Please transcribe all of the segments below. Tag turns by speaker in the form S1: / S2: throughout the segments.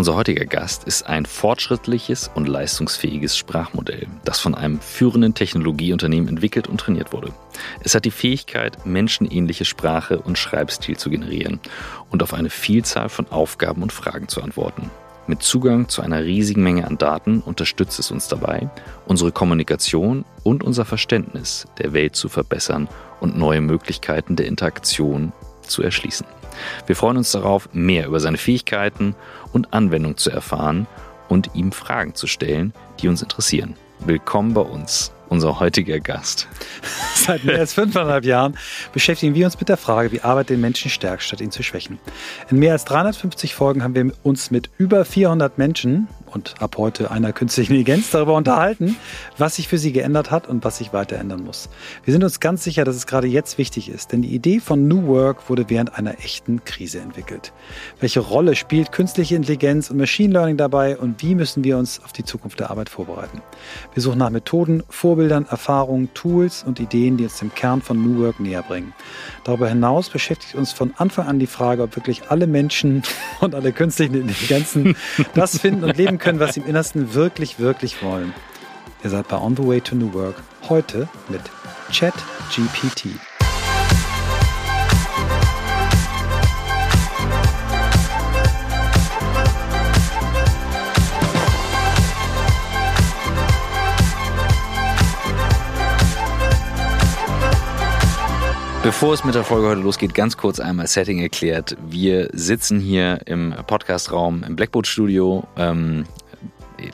S1: Unser heutiger Gast ist ein fortschrittliches und leistungsfähiges Sprachmodell, das von einem führenden Technologieunternehmen entwickelt und trainiert wurde. Es hat die Fähigkeit, menschenähnliche Sprache und Schreibstil zu generieren und auf eine Vielzahl von Aufgaben und Fragen zu antworten. Mit Zugang zu einer riesigen Menge an Daten unterstützt es uns dabei, unsere Kommunikation und unser Verständnis der Welt zu verbessern und neue Möglichkeiten der Interaktion zu erschließen. Wir freuen uns darauf, mehr über seine Fähigkeiten und Anwendung zu erfahren und ihm Fragen zu stellen, die uns interessieren. Willkommen bei uns, unser heutiger Gast.
S2: Seit mehr als fünfeinhalb Jahren beschäftigen wir uns mit der Frage, wie Arbeit den Menschen stärkt, statt ihn zu schwächen. In mehr als 350 Folgen haben wir uns mit über 400 Menschen und ab heute einer künstlichen Intelligenz darüber unterhalten, was sich für sie geändert hat und was sich weiter ändern muss. Wir sind uns ganz sicher, dass es gerade jetzt wichtig ist, denn die Idee von New Work wurde während einer echten Krise entwickelt. Welche Rolle spielt künstliche Intelligenz und Machine Learning dabei und wie müssen wir uns auf die Zukunft der Arbeit vorbereiten? Wir suchen nach Methoden, Vorbildern, Erfahrungen, Tools und Ideen, die uns dem Kern von New Work näher bringen. Darüber hinaus beschäftigt uns von Anfang an die Frage, ob wirklich alle Menschen und alle künstlichen Intelligenzen das finden und leben können, was sie im Innersten wirklich, wirklich wollen. Ihr seid bei On the Way to New Work heute mit ChatGPT.
S1: Bevor es mit der Folge heute losgeht, ganz kurz einmal Setting erklärt. Wir sitzen hier im Podcastraum im Blackboard Studio ähm,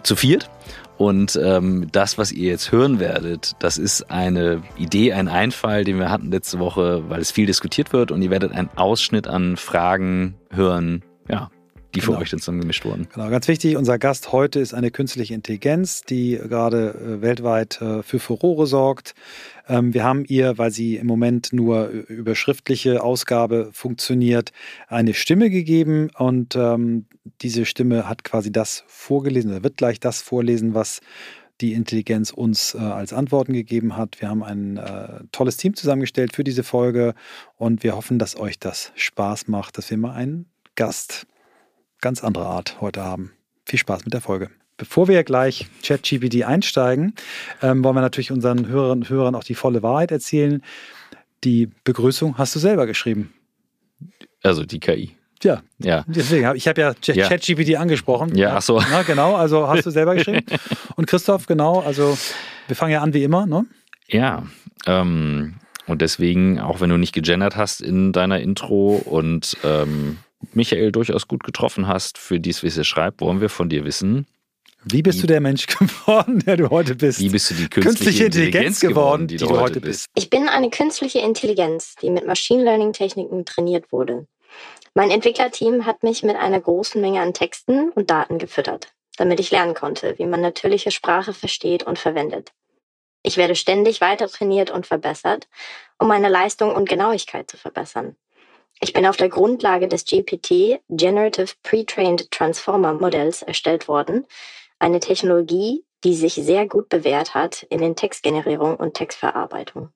S1: zu viert. Und ähm, das, was ihr jetzt hören werdet, das ist eine Idee, ein Einfall, den wir hatten letzte Woche, weil es viel diskutiert wird. Und ihr werdet einen Ausschnitt an Fragen hören, ja, die für genau. euch dann zusammengemischt wurden.
S2: Genau, ganz wichtig, unser Gast heute ist eine künstliche Intelligenz, die gerade äh, weltweit äh, für Furore sorgt. Ähm, wir haben ihr, weil sie im Moment nur über schriftliche Ausgabe funktioniert, eine Stimme gegeben und ähm, diese Stimme hat quasi das vorgelesen oder wird gleich das vorlesen, was die Intelligenz uns äh, als Antworten gegeben hat. Wir haben ein äh, tolles Team zusammengestellt für diese Folge und wir hoffen, dass euch das Spaß macht, dass wir mal einen Gast ganz anderer Art heute haben. Viel Spaß mit der Folge. Bevor wir gleich ChatGPT einsteigen, ähm, wollen wir natürlich unseren Hörerinnen und Hörern auch die volle Wahrheit erzählen. Die Begrüßung hast du selber geschrieben.
S1: Also die KI.
S2: Ja, ja. Deswegen habe ich habe ja ChatGPT ja. angesprochen.
S1: Ja, ach so.
S2: Na, genau, also hast du selber geschrieben. Und Christoph, genau, also wir fangen ja an wie immer, ne?
S1: Ja, ähm, und deswegen, auch wenn du nicht gegendert hast in deiner Intro und ähm, Michael durchaus gut getroffen hast für dies, wie es schreibt, wollen wir von dir wissen.
S2: Wie bist wie, du der Mensch geworden, der du heute bist?
S1: Wie bist du die künstliche, künstliche Intelligenz, Intelligenz, geworden, die, die, du heute bist?
S3: Ich bin eine künstliche Intelligenz, die mit Machine Learning Techniken trainiert wurde. Mein Entwicklerteam hat mich mit einer großen Menge an Texten und Daten gefüttert, damit ich lernen konnte, wie man natürliche Sprache versteht und verwendet. Ich werde ständig weiter trainiert und verbessert, um meine Leistung und Genauigkeit zu verbessern. Ich bin auf der Grundlage des GPT Generative Pre-Trained Transformer Modells erstellt worden, eine Technologie, die sich sehr gut bewährt hat in den Textgenerierung und Textverarbeitung.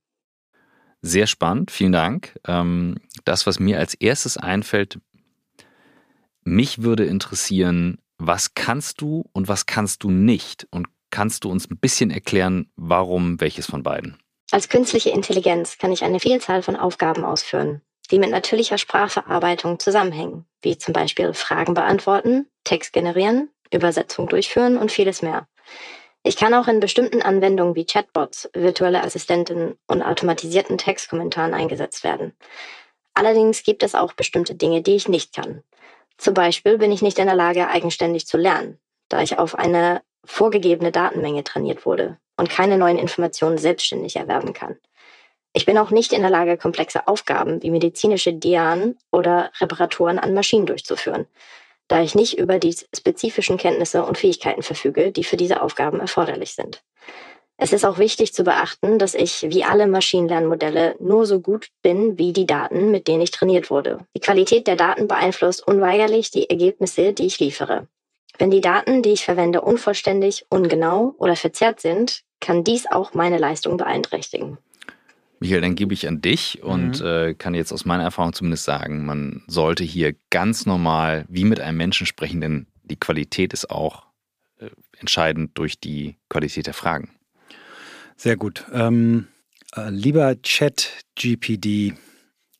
S1: Sehr spannend, vielen Dank. Ähm, das, was mir als erstes einfällt, mich würde interessieren, was kannst du und was kannst du nicht? Und kannst du uns ein bisschen erklären, warum welches von beiden?
S3: Als künstliche Intelligenz kann ich eine Vielzahl von Aufgaben ausführen die mit natürlicher Sprachverarbeitung zusammenhängen, wie zum Beispiel Fragen beantworten, Text generieren, Übersetzung durchführen und vieles mehr. Ich kann auch in bestimmten Anwendungen wie Chatbots, virtuelle Assistenten und automatisierten Textkommentaren eingesetzt werden. Allerdings gibt es auch bestimmte Dinge, die ich nicht kann. Zum Beispiel bin ich nicht in der Lage, eigenständig zu lernen, da ich auf eine vorgegebene Datenmenge trainiert wurde und keine neuen Informationen selbstständig erwerben kann. Ich bin auch nicht in der Lage, komplexe Aufgaben wie medizinische Dianen oder Reparaturen an Maschinen durchzuführen, da ich nicht über die spezifischen Kenntnisse und Fähigkeiten verfüge, die für diese Aufgaben erforderlich sind. Es ist auch wichtig zu beachten, dass ich wie alle Maschinenlernmodelle nur so gut bin wie die Daten, mit denen ich trainiert wurde. Die Qualität der Daten beeinflusst unweigerlich die Ergebnisse, die ich liefere. Wenn die Daten, die ich verwende, unvollständig, ungenau oder verzerrt sind, kann dies auch meine Leistung beeinträchtigen.
S1: Michael, dann gebe ich an dich und mhm. äh, kann jetzt aus meiner Erfahrung zumindest sagen, man sollte hier ganz normal wie mit einem Menschen sprechen, denn die Qualität ist auch äh, entscheidend durch die Qualität der Fragen.
S2: Sehr gut. Ähm, äh, lieber Chat-GPD,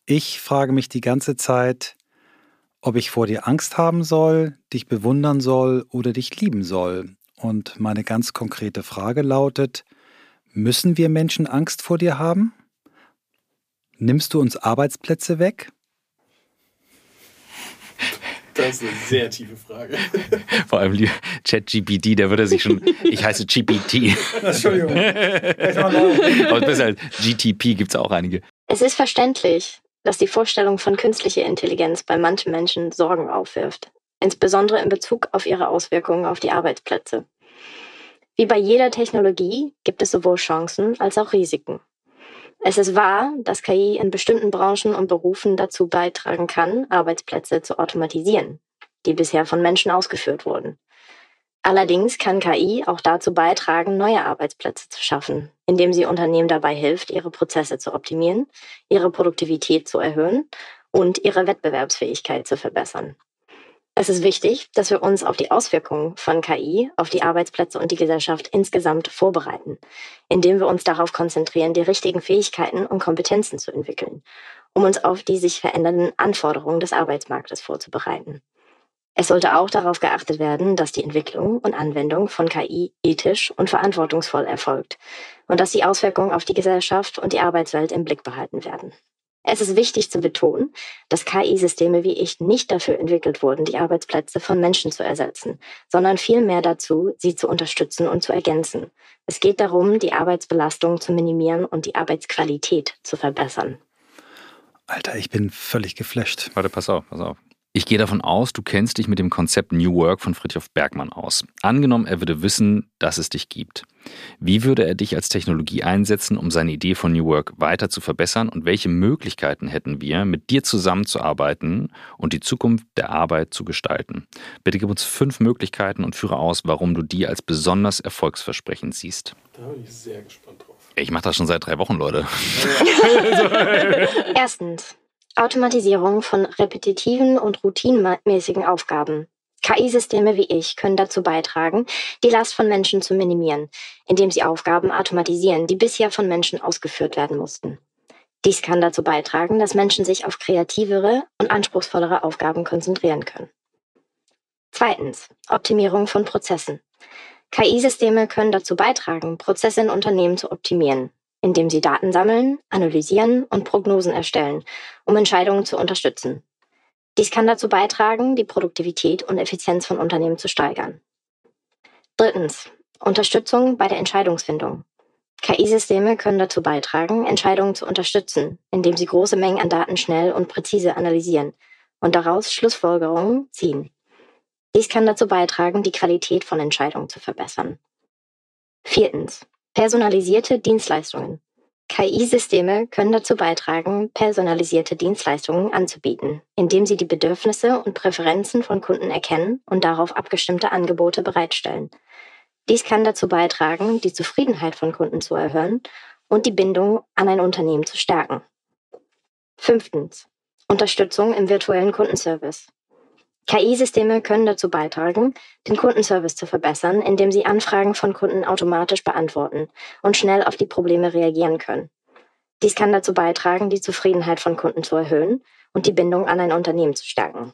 S2: ich frage mich die ganze Zeit, ob ich vor dir Angst haben soll, dich bewundern soll oder dich lieben soll. Und meine ganz konkrete Frage lautet, müssen wir Menschen Angst vor dir haben? Nimmst du uns Arbeitsplätze weg?
S4: Das ist eine sehr tiefe Frage.
S1: Vor allem ChatGPT, der würde sich schon. Ich heiße GPT. Entschuldigung. Aber besser als GTP gibt es auch einige.
S3: Es ist verständlich, dass die Vorstellung von künstlicher Intelligenz bei manchen Menschen Sorgen aufwirft, insbesondere in Bezug auf ihre Auswirkungen auf die Arbeitsplätze. Wie bei jeder Technologie gibt es sowohl Chancen als auch Risiken. Es ist wahr, dass KI in bestimmten Branchen und Berufen dazu beitragen kann, Arbeitsplätze zu automatisieren, die bisher von Menschen ausgeführt wurden. Allerdings kann KI auch dazu beitragen, neue Arbeitsplätze zu schaffen, indem sie Unternehmen dabei hilft, ihre Prozesse zu optimieren, ihre Produktivität zu erhöhen und ihre Wettbewerbsfähigkeit zu verbessern. Es ist wichtig, dass wir uns auf die Auswirkungen von KI auf die Arbeitsplätze und die Gesellschaft insgesamt vorbereiten, indem wir uns darauf konzentrieren, die richtigen Fähigkeiten und Kompetenzen zu entwickeln, um uns auf die sich verändernden Anforderungen des Arbeitsmarktes vorzubereiten. Es sollte auch darauf geachtet werden, dass die Entwicklung und Anwendung von KI ethisch und verantwortungsvoll erfolgt und dass die Auswirkungen auf die Gesellschaft und die Arbeitswelt im Blick behalten werden. Es ist wichtig zu betonen, dass KI-Systeme wie ich nicht dafür entwickelt wurden, die Arbeitsplätze von Menschen zu ersetzen, sondern vielmehr dazu, sie zu unterstützen und zu ergänzen. Es geht darum, die Arbeitsbelastung zu minimieren und die Arbeitsqualität zu verbessern.
S2: Alter, ich bin völlig geflasht.
S1: Warte, pass auf, pass auf. Ich gehe davon aus, du kennst dich mit dem Konzept New Work von Friedhof Bergmann aus. Angenommen, er würde wissen, dass es dich gibt. Wie würde er dich als Technologie einsetzen, um seine Idee von New Work weiter zu verbessern und welche Möglichkeiten hätten wir, mit dir zusammenzuarbeiten und die Zukunft der Arbeit zu gestalten? Bitte gib uns fünf Möglichkeiten und führe aus, warum du die als besonders erfolgsversprechend siehst.
S4: Da bin ich sehr gespannt drauf.
S1: Ich mache das schon seit drei Wochen, Leute.
S3: Erstens. Automatisierung von repetitiven und routinmäßigen Aufgaben. KI-Systeme wie ich können dazu beitragen, die Last von Menschen zu minimieren, indem sie Aufgaben automatisieren, die bisher von Menschen ausgeführt werden mussten. Dies kann dazu beitragen, dass Menschen sich auf kreativere und anspruchsvollere Aufgaben konzentrieren können. Zweitens. Optimierung von Prozessen. KI-Systeme können dazu beitragen, Prozesse in Unternehmen zu optimieren, indem sie Daten sammeln, analysieren und Prognosen erstellen, um Entscheidungen zu unterstützen. Dies kann dazu beitragen, die Produktivität und Effizienz von Unternehmen zu steigern. Drittens. Unterstützung bei der Entscheidungsfindung. KI-Systeme können dazu beitragen, Entscheidungen zu unterstützen, indem sie große Mengen an Daten schnell und präzise analysieren und daraus Schlussfolgerungen ziehen. Dies kann dazu beitragen, die Qualität von Entscheidungen zu verbessern. Viertens. Personalisierte Dienstleistungen. KI-Systeme können dazu beitragen, personalisierte Dienstleistungen anzubieten, indem sie die Bedürfnisse und Präferenzen von Kunden erkennen und darauf abgestimmte Angebote bereitstellen. Dies kann dazu beitragen, die Zufriedenheit von Kunden zu erhöhen und die Bindung an ein Unternehmen zu stärken. Fünftens. Unterstützung im virtuellen Kundenservice. KI-Systeme können dazu beitragen, den Kundenservice zu verbessern, indem sie Anfragen von Kunden automatisch beantworten und schnell auf die Probleme reagieren können. Dies kann dazu beitragen, die Zufriedenheit von Kunden zu erhöhen und die Bindung an ein Unternehmen zu stärken.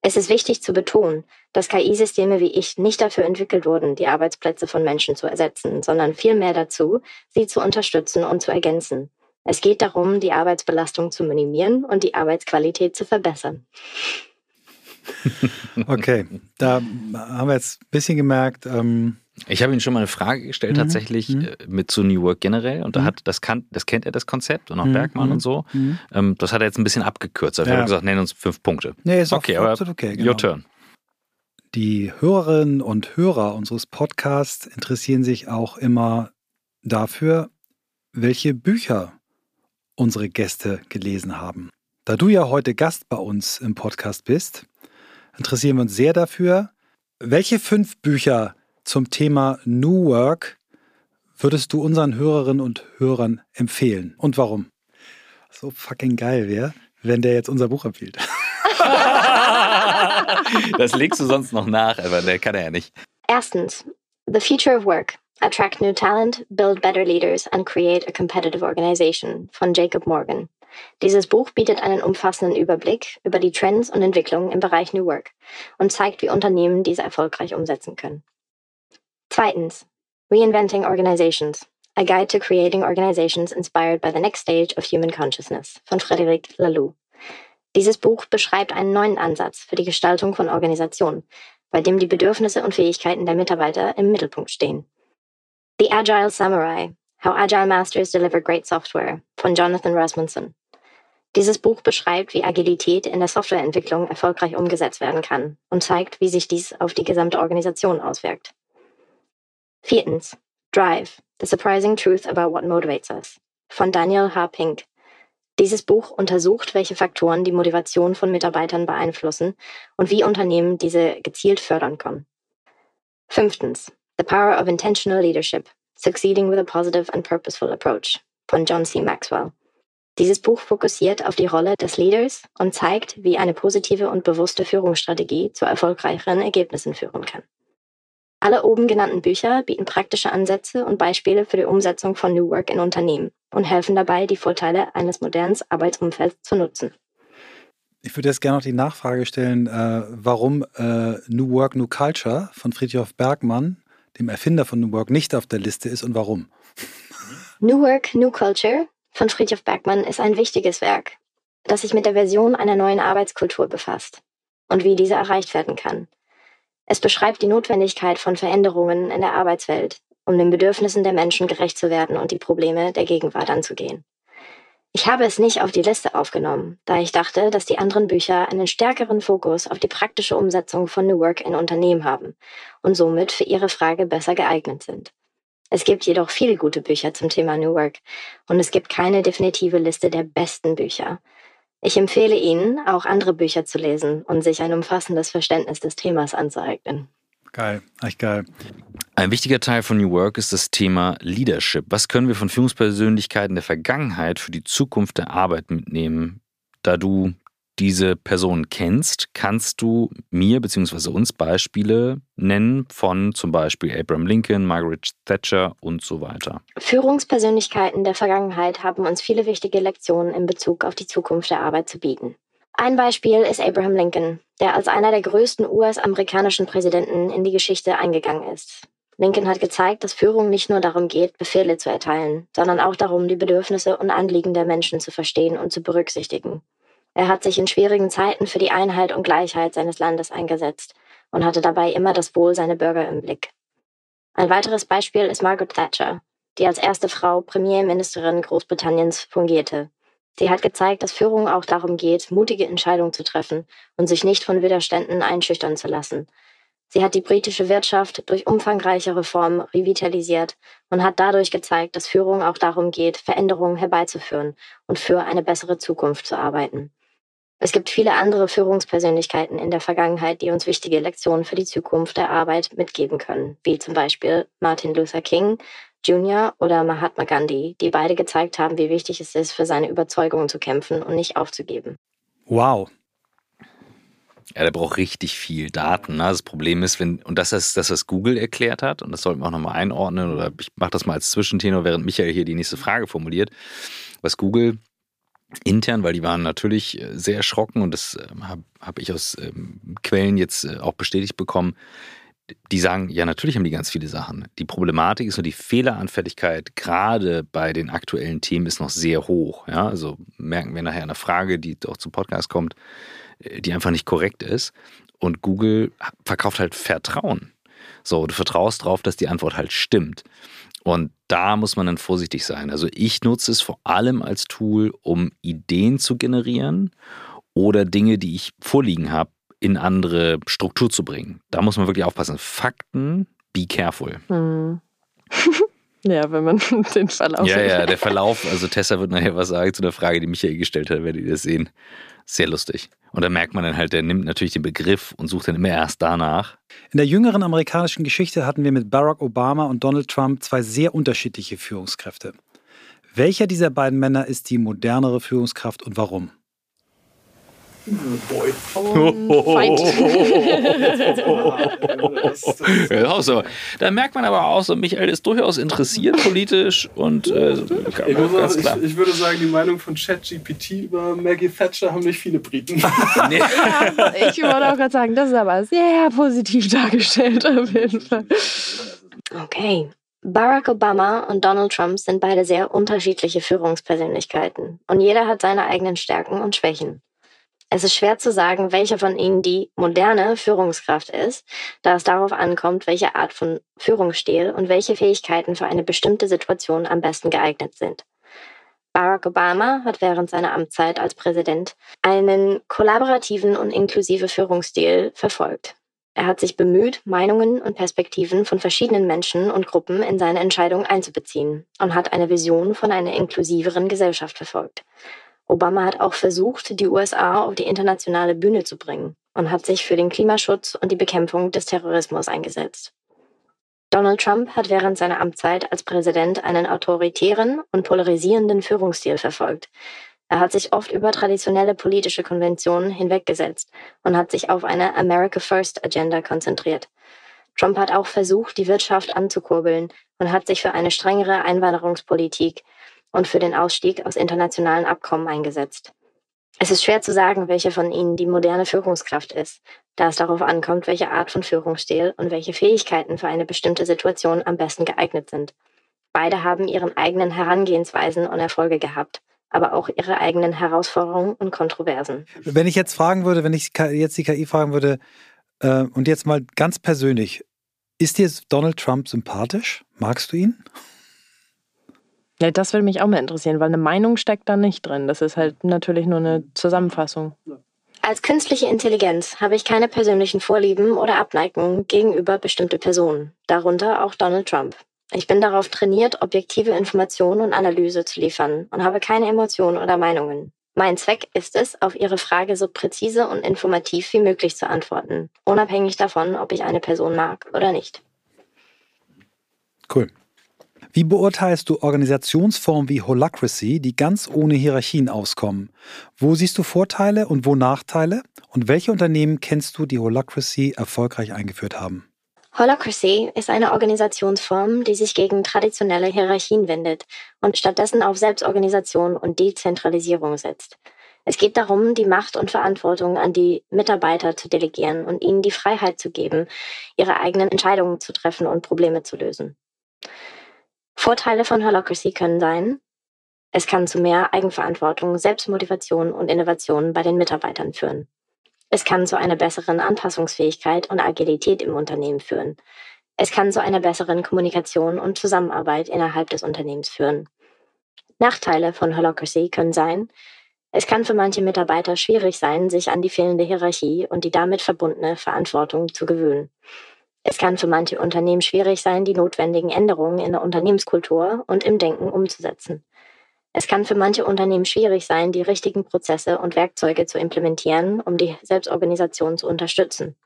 S3: Es ist wichtig zu betonen, dass KI-Systeme wie ich nicht dafür entwickelt wurden, die Arbeitsplätze von Menschen zu ersetzen, sondern vielmehr dazu, sie zu unterstützen und zu ergänzen. Es geht darum, die Arbeitsbelastung zu minimieren und die Arbeitsqualität zu verbessern.
S2: Okay, da haben wir jetzt ein bisschen gemerkt. Ähm
S1: ich habe Ihnen schon mal eine Frage gestellt, mhm. tatsächlich mhm. Äh, mit zu New Work generell. Und da mhm. hat, das, kann, das kennt er, das Konzept und auch mhm. Bergmann und mhm. so. Mhm. Ähm, das hat er jetzt ein bisschen abgekürzt. Also ja. Habe gesagt, nennen uns fünf Punkte.
S2: Nee, ist okay, aber okay. Genau.
S1: Your turn.
S2: Die Hörerinnen und Hörer unseres Podcasts interessieren sich auch immer dafür, welche Bücher unsere Gäste gelesen haben. Da du ja heute Gast bei uns im Podcast bist, interessieren wir uns sehr dafür. Welche fünf Bücher zum Thema New Work würdest du unseren Hörerinnen und Hörern empfehlen und warum? So fucking geil wäre, wenn der jetzt unser Buch empfiehlt.
S1: das legst du sonst noch nach, aber der kann er ja nicht.
S3: Erstens, The Future of Work. Attract New Talent, Build Better Leaders and Create a Competitive Organization von Jacob Morgan. Dieses Buch bietet einen umfassenden Überblick über die Trends und Entwicklungen im Bereich New Work und zeigt, wie Unternehmen diese erfolgreich umsetzen können. Zweitens, Reinventing Organizations. A Guide to Creating Organizations Inspired by the Next Stage of Human Consciousness von Frederic Laloux. Dieses Buch beschreibt einen neuen Ansatz für die Gestaltung von Organisationen, bei dem die Bedürfnisse und Fähigkeiten der Mitarbeiter im Mittelpunkt stehen. The Agile Samurai, How Agile Masters Deliver Great Software von Jonathan Rasmussen. Dieses Buch beschreibt, wie Agilität in der Softwareentwicklung erfolgreich umgesetzt werden kann und zeigt, wie sich dies auf die gesamte Organisation auswirkt. Viertens. Drive. The Surprising Truth About What Motivates Us von Daniel H. Pink. Dieses Buch untersucht, welche Faktoren die Motivation von Mitarbeitern beeinflussen und wie Unternehmen diese gezielt fördern können. Fünftens. The Power of Intentional Leadership. Succeeding with a Positive and Purposeful Approach von John C. Maxwell. Dieses Buch fokussiert auf die Rolle des Leaders und zeigt, wie eine positive und bewusste Führungsstrategie zu erfolgreicheren Ergebnissen führen kann. Alle oben genannten Bücher bieten praktische Ansätze und Beispiele für die Umsetzung von New Work in Unternehmen und helfen dabei, die Vorteile eines modernen Arbeitsumfelds zu nutzen.
S2: Ich würde jetzt gerne noch die Nachfrage stellen, äh, warum äh, New Work, New Culture von Friedhof Bergmann, dem Erfinder von New Work, nicht auf der Liste ist und warum.
S3: New Work, New Culture von Friedhof Bergmann ist ein wichtiges Werk, das sich mit der Version einer neuen Arbeitskultur befasst und wie diese erreicht werden kann. Es beschreibt die Notwendigkeit von Veränderungen in der Arbeitswelt, um den Bedürfnissen der Menschen gerecht zu werden und die Probleme der Gegenwart anzugehen. Ich habe es nicht auf die Liste aufgenommen, da ich dachte, dass die anderen Bücher einen stärkeren Fokus auf die praktische Umsetzung von New Work in Unternehmen haben und somit für Ihre Frage besser geeignet sind. Es gibt jedoch viele gute Bücher zum Thema New Work und es gibt keine definitive Liste der besten Bücher. Ich empfehle Ihnen, auch andere Bücher zu lesen und sich ein umfassendes Verständnis des Themas anzueignen.
S2: Geil, echt geil.
S1: Ein wichtiger Teil von New Work ist das Thema Leadership. Was können wir von Führungspersönlichkeiten der Vergangenheit für die Zukunft der Arbeit mitnehmen, da du diese Person kennst, kannst du mir bzw. uns Beispiele nennen von zum Beispiel Abraham Lincoln, Margaret Thatcher und so weiter.
S3: Führungspersönlichkeiten der Vergangenheit haben uns viele wichtige Lektionen in Bezug auf die Zukunft der Arbeit zu bieten. Ein Beispiel ist Abraham Lincoln, der als einer der größten US-amerikanischen Präsidenten in die Geschichte eingegangen ist. Lincoln hat gezeigt, dass Führung nicht nur darum geht, Befehle zu erteilen, sondern auch darum, die Bedürfnisse und Anliegen der Menschen zu verstehen und zu berücksichtigen. Er hat sich in schwierigen Zeiten für die Einheit und Gleichheit seines Landes eingesetzt und hatte dabei immer das Wohl seiner Bürger im Blick. Ein weiteres Beispiel ist Margaret Thatcher, die als erste Frau Premierministerin Großbritanniens fungierte. Sie hat gezeigt, dass Führung auch darum geht, mutige Entscheidungen zu treffen und sich nicht von Widerständen einschüchtern zu lassen. Sie hat die britische Wirtschaft durch umfangreiche Reformen revitalisiert und hat dadurch gezeigt, dass Führung auch darum geht, Veränderungen herbeizuführen und für eine bessere Zukunft zu arbeiten. Es gibt viele andere Führungspersönlichkeiten in der Vergangenheit, die uns wichtige Lektionen für die Zukunft der Arbeit mitgeben können, wie zum Beispiel Martin Luther King Jr. oder Mahatma Gandhi, die beide gezeigt haben, wie wichtig es ist, für seine Überzeugungen zu kämpfen und nicht aufzugeben.
S2: Wow.
S1: Ja, der braucht richtig viel Daten. Ne? Das Problem ist, wenn, und das ist das, was Google erklärt hat, und das sollten wir auch nochmal einordnen, oder ich mache das mal als Zwischentenor, während Michael hier die nächste Frage formuliert. Was Google intern, weil die waren natürlich äh, sehr erschrocken und das ähm, habe hab ich aus ähm, Quellen jetzt äh, auch bestätigt bekommen. Die sagen, ja, natürlich haben die ganz viele Sachen. Die Problematik ist nur die Fehleranfälligkeit, gerade bei den aktuellen Themen, ist noch sehr hoch. Ja, also merken wir nachher eine Frage, die auch zum Podcast kommt, äh, die einfach nicht korrekt ist. Und Google verkauft halt Vertrauen. So, du vertraust darauf, dass die Antwort halt stimmt. Und da muss man dann vorsichtig sein. Also ich nutze es vor allem als Tool, um Ideen zu generieren oder Dinge, die ich vorliegen habe, in andere Struktur zu bringen. Da muss man wirklich aufpassen. Fakten, be careful. Hm.
S5: ja, wenn man den Verlauf.
S1: Ja, ja, der Verlauf. Also Tessa wird nachher was sagen zu der Frage, die Michael gestellt hat, werdet ihr das sehen. Sehr lustig. Und da merkt man dann halt, der nimmt natürlich den Begriff und sucht dann immer erst danach.
S2: In der jüngeren amerikanischen Geschichte hatten wir mit Barack Obama und Donald Trump zwei sehr unterschiedliche Führungskräfte. Welcher dieser beiden Männer ist die modernere Führungskraft und warum?
S4: Boy.
S5: Und Fight.
S1: Ja, auch so. Da merkt man aber auch so, Michael ist durchaus interessiert politisch und äh,
S4: Ich,
S1: ganz klar.
S4: ich, ich würde sagen, die Meinung von ChatGPT über Maggie Thatcher haben nicht viele Briten.
S1: Nee.
S5: ich wollte auch gerade sagen, das ist aber sehr positiv dargestellt auf jeden Fall.
S3: Okay. Barack Obama und Donald Trump sind beide sehr unterschiedliche Führungspersönlichkeiten und jeder hat seine eigenen Stärken und Schwächen. Es ist schwer zu sagen, welcher von ihnen die moderne Führungskraft ist, da es darauf ankommt, welche Art von Führungsstil und welche Fähigkeiten für eine bestimmte Situation am besten geeignet sind. Barack Obama hat während seiner Amtszeit als Präsident einen kollaborativen und inklusive Führungsstil verfolgt. Er hat sich bemüht, Meinungen und Perspektiven von verschiedenen Menschen und Gruppen in seine Entscheidungen einzubeziehen und hat eine Vision von einer inklusiveren Gesellschaft verfolgt. Obama hat auch versucht, die USA auf die internationale Bühne zu bringen und hat sich für den Klimaschutz und die Bekämpfung des Terrorismus eingesetzt. Donald Trump hat während seiner Amtszeit als Präsident einen autoritären und polarisierenden Führungsstil verfolgt. Er hat sich oft über traditionelle politische Konventionen hinweggesetzt und hat sich auf eine America First Agenda konzentriert. Trump hat auch versucht, die Wirtschaft anzukurbeln und hat sich für eine strengere Einwanderungspolitik und für den Ausstieg aus internationalen Abkommen eingesetzt. Es ist schwer zu sagen, welche von ihnen die moderne Führungskraft ist, da es darauf ankommt, welche Art von Führungsstil und welche Fähigkeiten für eine bestimmte Situation am besten geeignet sind. Beide haben ihren eigenen Herangehensweisen und Erfolge gehabt, aber auch ihre eigenen Herausforderungen und Kontroversen.
S2: Wenn ich jetzt fragen würde, wenn ich jetzt die KI fragen würde, äh, und jetzt mal ganz persönlich, ist dir Donald Trump sympathisch? Magst du ihn?
S5: Ja, das würde mich auch mal interessieren, weil eine Meinung steckt da nicht drin. Das ist halt natürlich nur eine Zusammenfassung.
S3: Als künstliche Intelligenz habe ich keine persönlichen Vorlieben oder Abneigungen gegenüber bestimmte Personen, darunter auch Donald Trump. Ich bin darauf trainiert, objektive Informationen und Analyse zu liefern und habe keine Emotionen oder Meinungen. Mein Zweck ist es, auf Ihre Frage so präzise und informativ wie möglich zu antworten, unabhängig davon, ob ich eine Person mag oder nicht.
S2: Cool. Wie beurteilst du Organisationsformen wie Holacracy, die ganz ohne Hierarchien auskommen? Wo siehst du Vorteile und wo Nachteile? Und welche Unternehmen kennst du, die Holacracy erfolgreich eingeführt haben?
S3: Holacracy ist eine Organisationsform, die sich gegen traditionelle Hierarchien wendet und stattdessen auf Selbstorganisation und Dezentralisierung setzt. Es geht darum, die Macht und Verantwortung an die Mitarbeiter zu delegieren und ihnen die Freiheit zu geben, ihre eigenen Entscheidungen zu treffen und Probleme zu lösen. Vorteile von Holacracy können sein, es kann zu mehr Eigenverantwortung, Selbstmotivation und Innovation bei den Mitarbeitern führen. Es kann zu einer besseren Anpassungsfähigkeit und Agilität im Unternehmen führen. Es kann zu einer besseren Kommunikation und Zusammenarbeit innerhalb des Unternehmens führen. Nachteile von Holacracy können sein, es kann für manche Mitarbeiter schwierig sein, sich an die fehlende Hierarchie und die damit verbundene Verantwortung zu gewöhnen. Es kann für manche Unternehmen schwierig sein, die notwendigen Änderungen in der Unternehmenskultur und im Denken umzusetzen. Es kann für manche Unternehmen schwierig sein, die richtigen Prozesse und Werkzeuge zu implementieren, um die Selbstorganisation zu unterstützen.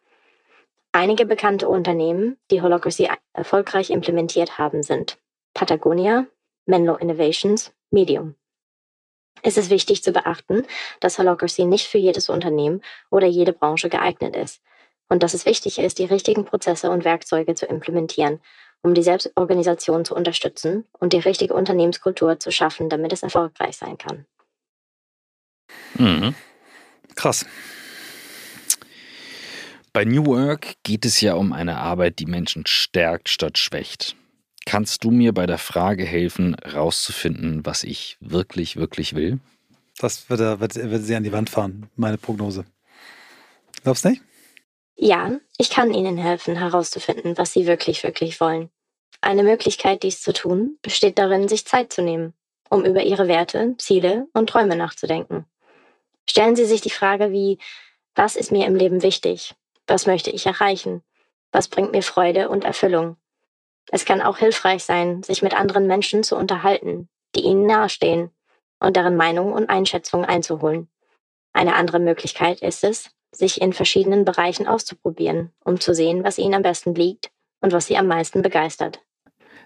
S3: Einige bekannte Unternehmen, die Holacracy erfolgreich implementiert haben, sind Patagonia, Menlo Innovations, Medium. Es ist wichtig zu beachten, dass Holacracy nicht für jedes Unternehmen oder jede Branche geeignet ist und dass es wichtig ist, die richtigen Prozesse und Werkzeuge zu implementieren, um die Selbstorganisation zu unterstützen und die richtige Unternehmenskultur zu schaffen, damit es erfolgreich sein kann.
S1: Mhm.
S2: Krass.
S1: Bei New Work geht es ja um eine Arbeit, die Menschen stärkt statt schwächt. Kannst du mir bei der Frage helfen, rauszufinden, was ich wirklich, wirklich will?
S2: Das wird, wird, wird sie an die Wand fahren, meine Prognose. Glaubst du nicht?
S3: Ja, ich kann Ihnen helfen, herauszufinden, was Sie wirklich, wirklich wollen. Eine Möglichkeit, dies zu tun, besteht darin, sich Zeit zu nehmen, um über Ihre Werte, Ziele und Träume nachzudenken. Stellen Sie sich die Frage wie, was ist mir im Leben wichtig? Was möchte ich erreichen? Was bringt mir Freude und Erfüllung? Es kann auch hilfreich sein, sich mit anderen Menschen zu unterhalten, die Ihnen nahestehen und deren Meinung und Einschätzung einzuholen. Eine andere Möglichkeit ist es, sich in verschiedenen Bereichen auszuprobieren, um zu sehen, was Ihnen am besten liegt und was Sie am meisten begeistert.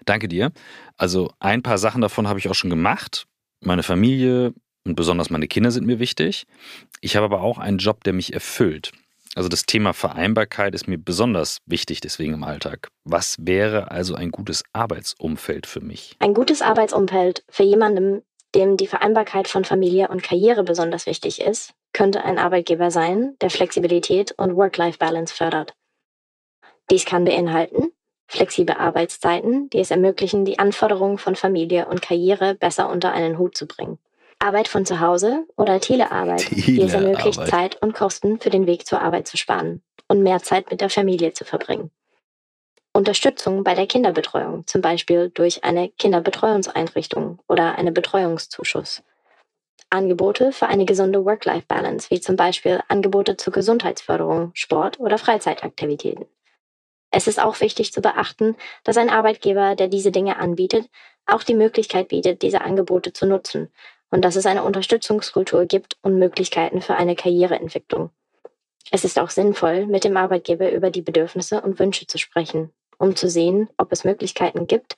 S1: Danke dir. Also ein paar Sachen davon habe ich auch schon gemacht. Meine Familie, und besonders meine Kinder sind mir wichtig. Ich habe aber auch einen Job, der mich erfüllt. Also das Thema Vereinbarkeit ist mir besonders wichtig deswegen im Alltag. Was wäre also ein gutes Arbeitsumfeld für mich?
S3: Ein gutes Arbeitsumfeld für jemanden, dem die Vereinbarkeit von Familie und Karriere besonders wichtig ist, könnte ein Arbeitgeber sein, der Flexibilität und Work-Life-Balance fördert. Dies kann beinhalten flexible Arbeitszeiten, die es ermöglichen, die Anforderungen von Familie und Karriere besser unter einen Hut zu bringen. Arbeit von zu Hause oder Telearbeit, Telearbeit, die es ermöglicht, Zeit und Kosten für den Weg zur Arbeit zu sparen und mehr Zeit mit der Familie zu verbringen. Unterstützung bei der Kinderbetreuung, zum Beispiel durch eine Kinderbetreuungseinrichtung oder eine Betreuungszuschuss. Angebote für eine gesunde Work-Life-Balance, wie zum Beispiel Angebote zur Gesundheitsförderung, Sport oder Freizeitaktivitäten. Es ist auch wichtig zu beachten, dass ein Arbeitgeber, der diese Dinge anbietet, auch die Möglichkeit bietet, diese Angebote zu nutzen und dass es eine Unterstützungskultur gibt und Möglichkeiten für eine Karriereentwicklung. Es ist auch sinnvoll, mit dem Arbeitgeber über die Bedürfnisse und Wünsche zu sprechen, um zu sehen, ob es Möglichkeiten gibt,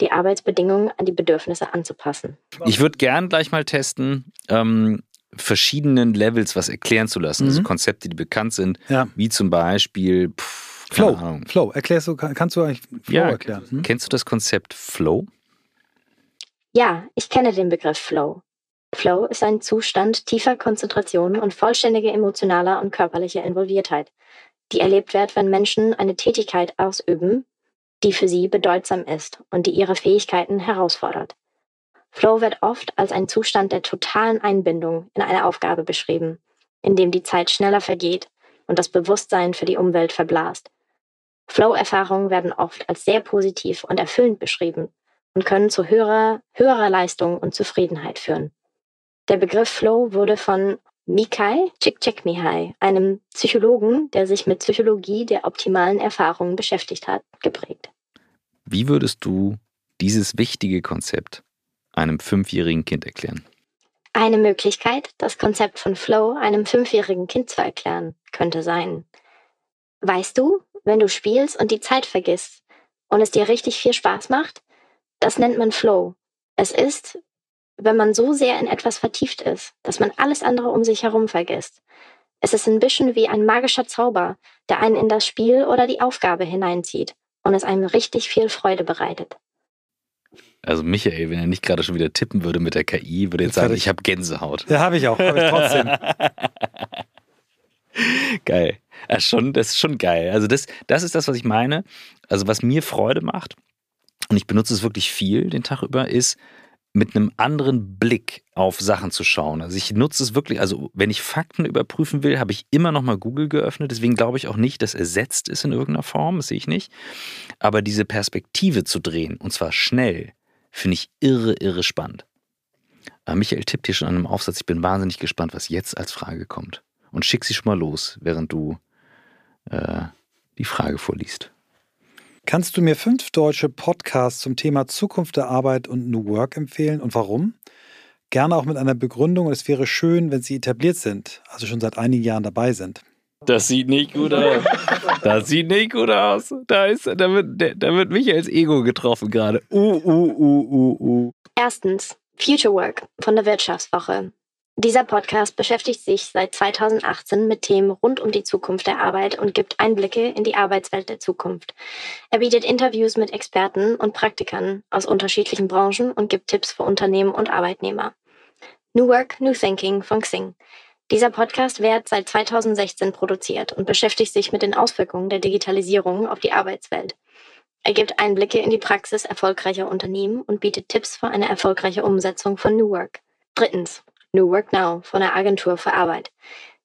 S3: die Arbeitsbedingungen an die Bedürfnisse anzupassen.
S1: Ich würde gern gleich mal testen, ähm, verschiedenen Levels was erklären zu lassen, also mhm. also Konzepte, die bekannt sind, ja. wie zum Beispiel pff,
S2: Flow. Flow. Erklärst du, kannst du eigentlich Flow ja, erklären? Hm?
S1: Kennst du das Konzept Flow?
S3: Ja, ich kenne den Begriff Flow. Flow ist ein Zustand tiefer Konzentration und vollständiger emotionaler und körperlicher Involviertheit, die erlebt wird, wenn Menschen eine Tätigkeit ausüben, die für sie bedeutsam ist und die ihre Fähigkeiten herausfordert. Flow wird oft als ein Zustand der totalen Einbindung in eine Aufgabe beschrieben, in dem die Zeit schneller vergeht und das Bewusstsein für die Umwelt verblasst. Flow-Erfahrungen werden oft als sehr positiv und erfüllend beschrieben und können zu höherer, höherer Leistung und Zufriedenheit führen. Der Begriff Flow wurde von Mikai Csikszentmihalyi, einem Psychologen, der sich mit Psychologie der optimalen Erfahrungen beschäftigt hat, geprägt.
S1: Wie würdest du dieses wichtige Konzept einem fünfjährigen Kind erklären?
S3: Eine Möglichkeit, das Konzept von Flow einem fünfjährigen Kind zu erklären, könnte sein. Weißt du, wenn du spielst und die Zeit vergisst und es dir richtig viel Spaß macht, das nennt man Flow. Es ist, wenn man so sehr in etwas vertieft ist, dass man alles andere um sich herum vergisst. Es ist ein bisschen wie ein magischer Zauber, der einen in das Spiel oder die Aufgabe hineinzieht und es einem richtig viel Freude bereitet.
S1: Also Michael, wenn er nicht gerade schon wieder tippen würde mit der KI, würde jetzt sagen, ich, ich habe Gänsehaut.
S2: Ja, habe ich auch, habe ich trotzdem.
S1: geil. Ja, schon, das ist schon geil. Also das, das ist das, was ich meine. Also was mir Freude macht, und ich benutze es wirklich viel den Tag über, ist mit einem anderen Blick auf Sachen zu schauen. Also ich nutze es wirklich, also wenn ich Fakten überprüfen will, habe ich immer noch mal Google geöffnet. Deswegen glaube ich auch nicht, dass ersetzt ist in irgendeiner Form, das sehe ich nicht. Aber diese Perspektive zu drehen, und zwar schnell, finde ich irre, irre spannend. Aber Michael tippt hier schon an einem Aufsatz. Ich bin wahnsinnig gespannt, was jetzt als Frage kommt. Und schick sie schon mal los, während du äh, die Frage vorliest.
S2: Kannst du mir fünf deutsche Podcasts zum Thema Zukunft der Arbeit und New Work empfehlen und warum? Gerne auch mit einer Begründung und es wäre schön, wenn sie etabliert sind, also schon seit einigen Jahren dabei sind.
S1: Das sieht nicht gut aus. Das sieht nicht gut aus. Da, ist, da, wird, da wird Michaels Ego getroffen gerade. Uh, uh, uh, uh, uh.
S3: Erstens, Future Work von der Wirtschaftswoche. Dieser Podcast beschäftigt sich seit 2018 mit Themen rund um die Zukunft der Arbeit und gibt Einblicke in die Arbeitswelt der Zukunft. Er bietet Interviews mit Experten und Praktikern aus unterschiedlichen Branchen und gibt Tipps für Unternehmen und Arbeitnehmer. New Work, New Thinking von Xing. Dieser Podcast wird seit 2016 produziert und beschäftigt sich mit den Auswirkungen der Digitalisierung auf die Arbeitswelt. Er gibt Einblicke in die Praxis erfolgreicher Unternehmen und bietet Tipps für eine erfolgreiche Umsetzung von New Work. Drittens, New Work Now von der Agentur für Arbeit.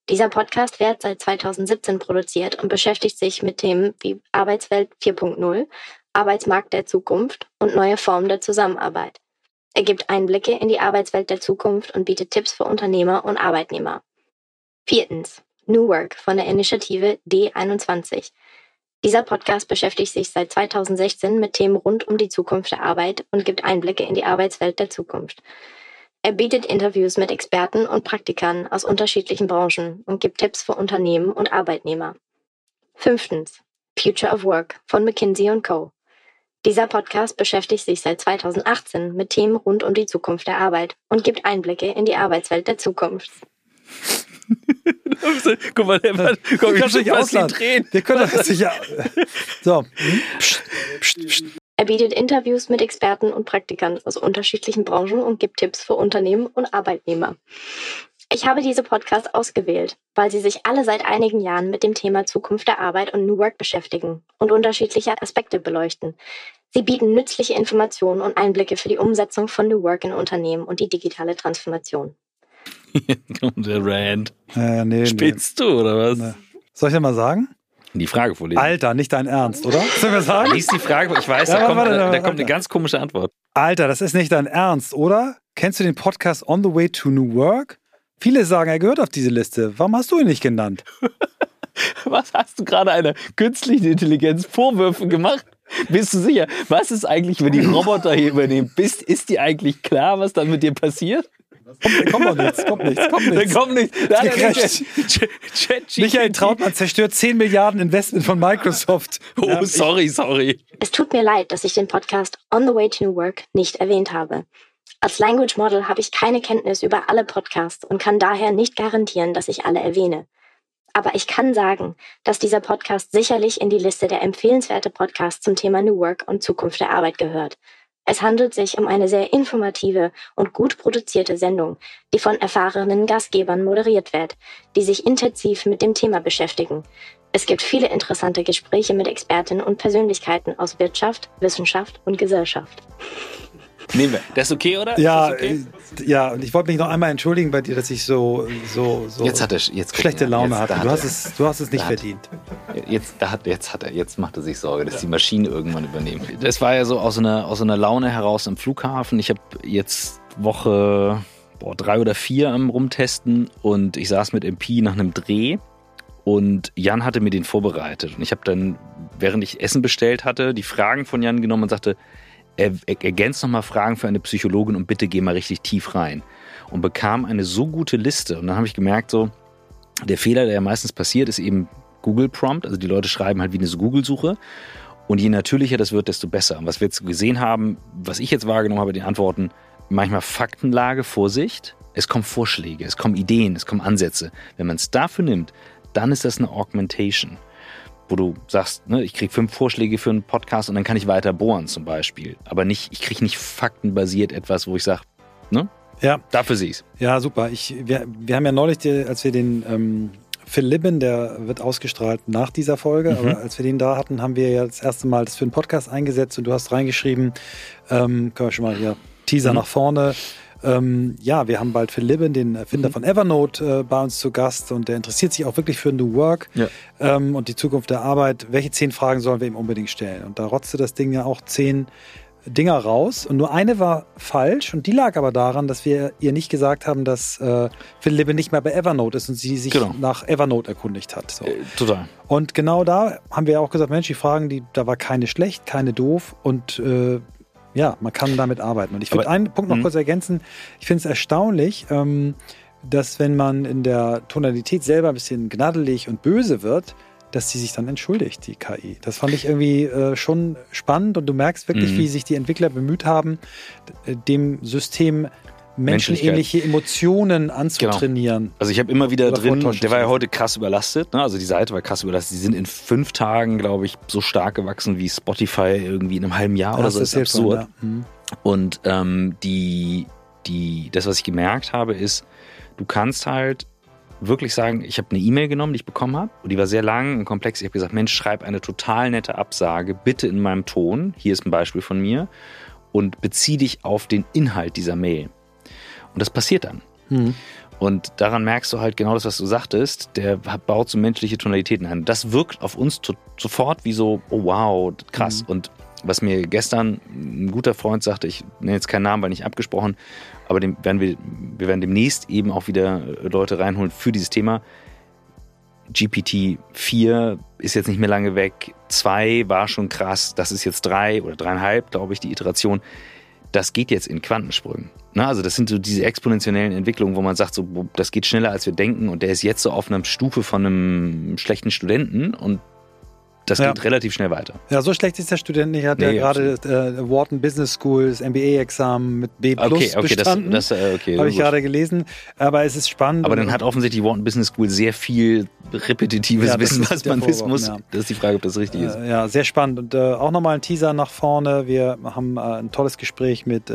S3: Dieser Podcast wird seit 2017 produziert und beschäftigt sich mit Themen wie Arbeitswelt 4.0, Arbeitsmarkt der Zukunft und neue Formen der Zusammenarbeit. Er gibt Einblicke in die Arbeitswelt der Zukunft und bietet Tipps für Unternehmer und Arbeitnehmer. Viertens. New Work von der Initiative D21. Dieser Podcast beschäftigt sich seit 2016 mit Themen rund um die Zukunft der Arbeit und gibt Einblicke in die Arbeitswelt der Zukunft. Er bietet Interviews mit Experten und Praktikern aus unterschiedlichen Branchen und gibt Tipps für Unternehmen und Arbeitnehmer. Fünftens. Future of Work von McKinsey Co. Dieser Podcast beschäftigt sich seit 2018 mit Themen rund um die Zukunft der Arbeit und gibt Einblicke in die Arbeitswelt der Zukunft.
S1: Guck mal, der Mann, komm,
S2: Wir können nicht ausladen. Wir können das sicher. So. Psst, psst, psst.
S3: Er bietet Interviews mit Experten und Praktikern aus unterschiedlichen Branchen und gibt Tipps für Unternehmen und Arbeitnehmer. Ich habe diese Podcasts ausgewählt, weil sie sich alle seit einigen Jahren mit dem Thema Zukunft der Arbeit und New Work beschäftigen und unterschiedliche Aspekte beleuchten. Sie bieten nützliche Informationen und Einblicke für die Umsetzung von New Work in Unternehmen und die digitale Transformation.
S1: Und der Rand.
S2: Äh, nee, nee.
S1: Spitzt du, oder was?
S2: Nee. Soll ich dir mal sagen?
S1: Die Frage vorlesen.
S2: Alter, nicht dein Ernst, oder? Sollen wir sagen?
S1: Lies die Frage, ich weiß,
S2: Ja,
S1: da, kommt,
S2: warte,
S1: da,
S2: warte,
S1: da kommt eine ganz komische Antwort.
S2: Alter, das ist nicht dein Ernst, oder? Kennst du den Podcast On the Way to New Work? Viele sagen, er gehört auf diese Liste. Warum hast du ihn nicht genannt?
S1: Was hast du gerade einer künstlichen Intelligenz Vorwürfe gemacht? Bist du sicher? Was ist eigentlich, wenn die Roboter hier übernehmen? Bist, ist dir eigentlich klar, was dann mit dir passiert?
S2: Kommt, kommt doch nichts, kommt nichts, kommt
S1: Da
S2: nichts.
S1: kommt nichts. Da hat er nicht-.
S2: Michael Trautmann zerstört 10 Milliarden Investment von Microsoft.
S1: Oh,
S2: Ja,
S1: sorry, sorry.
S3: Es tut mir leid, dass ich den Podcast On the Way to New Work nicht erwähnt habe. Als Language Model habe ich keine Kenntnis über alle Podcasts und kann daher nicht garantieren, dass ich alle erwähne. Aber ich kann sagen, dass dieser Podcast sicherlich in die Liste der empfehlenswerte Podcasts zum Thema New Work und Zukunft der Arbeit gehört. Es handelt sich um eine sehr informative und gut produzierte Sendung, die von erfahrenen Gastgebern moderiert wird, die sich intensiv mit dem Thema beschäftigen. Es gibt viele interessante Gespräche mit Expertinnen und Persönlichkeiten aus Wirtschaft, Wissenschaft und Gesellschaft.
S1: Nehmen wir. Das ist okay, oder?
S2: Ja,
S1: okay?
S2: äh, ja, und ich wollte mich noch einmal entschuldigen bei dir, dass ich so, so, so
S1: Jetzt hat er jetzt
S2: schlechte Laune
S1: jetzt,
S2: hatte. Du
S1: hat
S2: hast, es, du hast es nicht
S1: da hat-
S2: verdient.
S1: Jetzt, da hat, jetzt hat er, jetzt macht er sich Sorge, dass die Maschinen irgendwann übernehmen. Das war ja so aus einer, aus einer Laune heraus am Flughafen. Ich habe jetzt Woche boah, drei oder vier am Rumtesten und ich saß mit MP nach einem Dreh und Jan hatte mir den vorbereitet. Und ich habe dann, während ich Essen bestellt hatte, die Fragen von Jan genommen und sagte, er, er ergänzt nochmal Fragen für eine Psychologin und bitte geh mal richtig tief rein. Und bekam eine so gute Liste. Und dann habe ich gemerkt, so, der Fehler, der ja meistens passiert, ist eben Google Prompt. Also die Leute schreiben halt wie eine Google-Suche. Und je natürlicher das wird, desto besser. Und was wir jetzt gesehen haben, was ich jetzt wahrgenommen habe, die Antworten, manchmal Faktenlage, Vorsicht. Es kommen Vorschläge, es kommen Ideen, es kommen Ansätze. Wenn man es dafür nimmt, dann ist das eine Augmentation. Wo du sagst, ne, ich kriege fünf Vorschläge für einen Podcast und dann kann ich weiter bohren zum Beispiel. Aber nicht, ich kriege nicht faktenbasiert etwas, wo ich sage, ne,
S2: Ja,
S1: dafür sehe ich es.
S2: ja, super. Ich, wir, wir haben ja neulich, als wir den ähm, Phil Libben, der wird ausgestrahlt nach dieser Folge,
S1: Mhm.
S2: aber als wir den da hatten, haben wir ja das erste Mal das für einen Podcast eingesetzt und du hast reingeschrieben, ähm, können wir schon mal hier Teaser
S1: Mhm.
S2: nach vorne. Ähm, ja, wir haben bald Phil Libben, den
S1: Mhm.
S2: Erfinder von Evernote, äh, bei uns zu Gast und der interessiert sich auch wirklich für New Work
S1: Ja.
S2: ähm, und die Zukunft der Arbeit. Welche zehn Fragen sollen wir ihm unbedingt stellen? Und da rotzte das Ding ja auch zehn Dinger raus und nur eine war falsch und die lag aber daran, dass wir ihr nicht gesagt haben, dass äh, Phil Libben nicht mehr bei Evernote ist und sie sich
S1: Genau.
S2: nach Evernote erkundigt hat. So.
S1: Äh, total.
S2: Und genau da haben wir auch gesagt, Mensch, die Fragen, die, da war keine schlecht, keine doof und äh, ja, man kann damit arbeiten. Und ich würde einen Punkt noch
S1: Mhm.
S2: kurz ergänzen. Ich finde es erstaunlich, ähm, dass wenn man in der Tonalität selber ein bisschen gnaddelig und böse wird, dass sie sich dann entschuldigt, die KI. Das fand ich irgendwie äh, schon spannend und du merkst wirklich,
S1: Mhm.
S2: wie sich die Entwickler bemüht haben, d- dem System menschenähnliche Emotionen anzutrainieren.
S1: Also ich habe immer wieder
S2: Oder
S1: drin, der war ja heute krass überlastet, ne? also die Seite war krass überlastet. Die sind in fünf Tagen, glaube ich, so stark gewachsen wie Spotify irgendwie in einem halben Jahr oder
S2: Hast
S1: so. Das ist absurd.
S2: vorhin, ja. Mhm.
S1: Und ähm, die, die, das, was ich gemerkt habe, ist, du kannst halt wirklich sagen, ich habe eine E-Mail genommen, die ich bekommen habe, und die war sehr lang und komplex. Ich habe gesagt, Mensch, schreib eine total nette Absage, bitte in meinem Ton. Hier ist ein Beispiel von mir. Und bezieh dich auf den Inhalt dieser Mail. Und das passiert dann.
S2: Mhm.
S1: Und daran merkst du halt genau das, was du sagtest. Der baut so menschliche Tonalitäten ein. Das wirkt auf uns sofort wie so, oh wow, krass.
S2: Mhm.
S1: Und was mir gestern ein guter Freund sagte, ich nenne jetzt keinen Namen, weil nicht abgesprochen, aber dem werden wir, wir werden demnächst eben auch wieder äh, Leute reinholen für dieses Thema. GPT 4 ist jetzt nicht mehr lange weg. 2 war schon krass. Das ist jetzt 3 oder dreieinhalb, glaube ich, die Iteration das geht jetzt in Quantensprüngen. Na, also das sind so diese exponentiellen Entwicklungen, wo man sagt, so, das geht schneller, als wir denken und der ist jetzt so auf einer Stufe von einem schlechten Studenten und das
S2: Ja.
S1: geht relativ schnell weiter.
S2: Ja, so schlecht ist der Student nicht. Hat
S1: Nee,
S2: ja gerade äh, Wharton Business School, das MBA-Examen mit B
S1: Okay, okay, das,
S2: bestanden.
S1: das äh, okay.
S2: Habe ich
S1: gut.
S2: gerade gelesen. Aber es ist spannend.
S1: Aber dann hat offensichtlich die Wharton Business School sehr viel repetitives
S2: Ja, das
S1: Wissen,
S2: ist
S1: was man wissen muss.
S2: ja.
S1: Das ist die Frage, ob das richtig ist.
S2: Äh, ja, sehr spannend. Und äh, auch nochmal ein Teaser nach vorne. Wir haben äh, ein tolles Gespräch mit äh,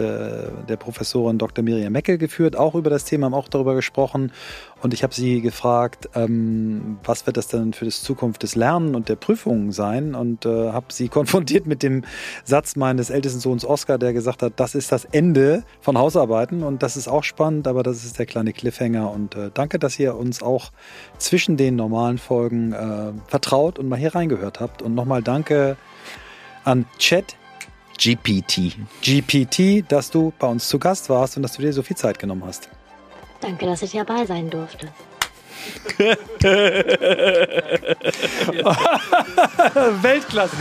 S2: der Professorin Dr. Miriam Meckel geführt, auch über das Thema, haben auch darüber gesprochen. Und ich habe sie gefragt, ähm, was wird das denn für das Zukunft des Lernen und der Prüfungen sein? Und äh, habe sie konfrontiert mit dem Satz meines ältesten Sohns Oskar, der gesagt hat, das ist das Ende von Hausarbeiten. Und das ist auch spannend, aber das ist der kleine Cliffhanger. Und äh, danke, dass ihr uns auch zwischen den normalen Folgen äh, vertraut und mal hier reingehört habt. Und nochmal danke an Chat
S1: GPT.
S2: GPT, dass du bei uns zu Gast warst und dass du dir so viel Zeit genommen hast.
S3: Danke, dass ich dabei sein durfte.
S2: Weltklasse.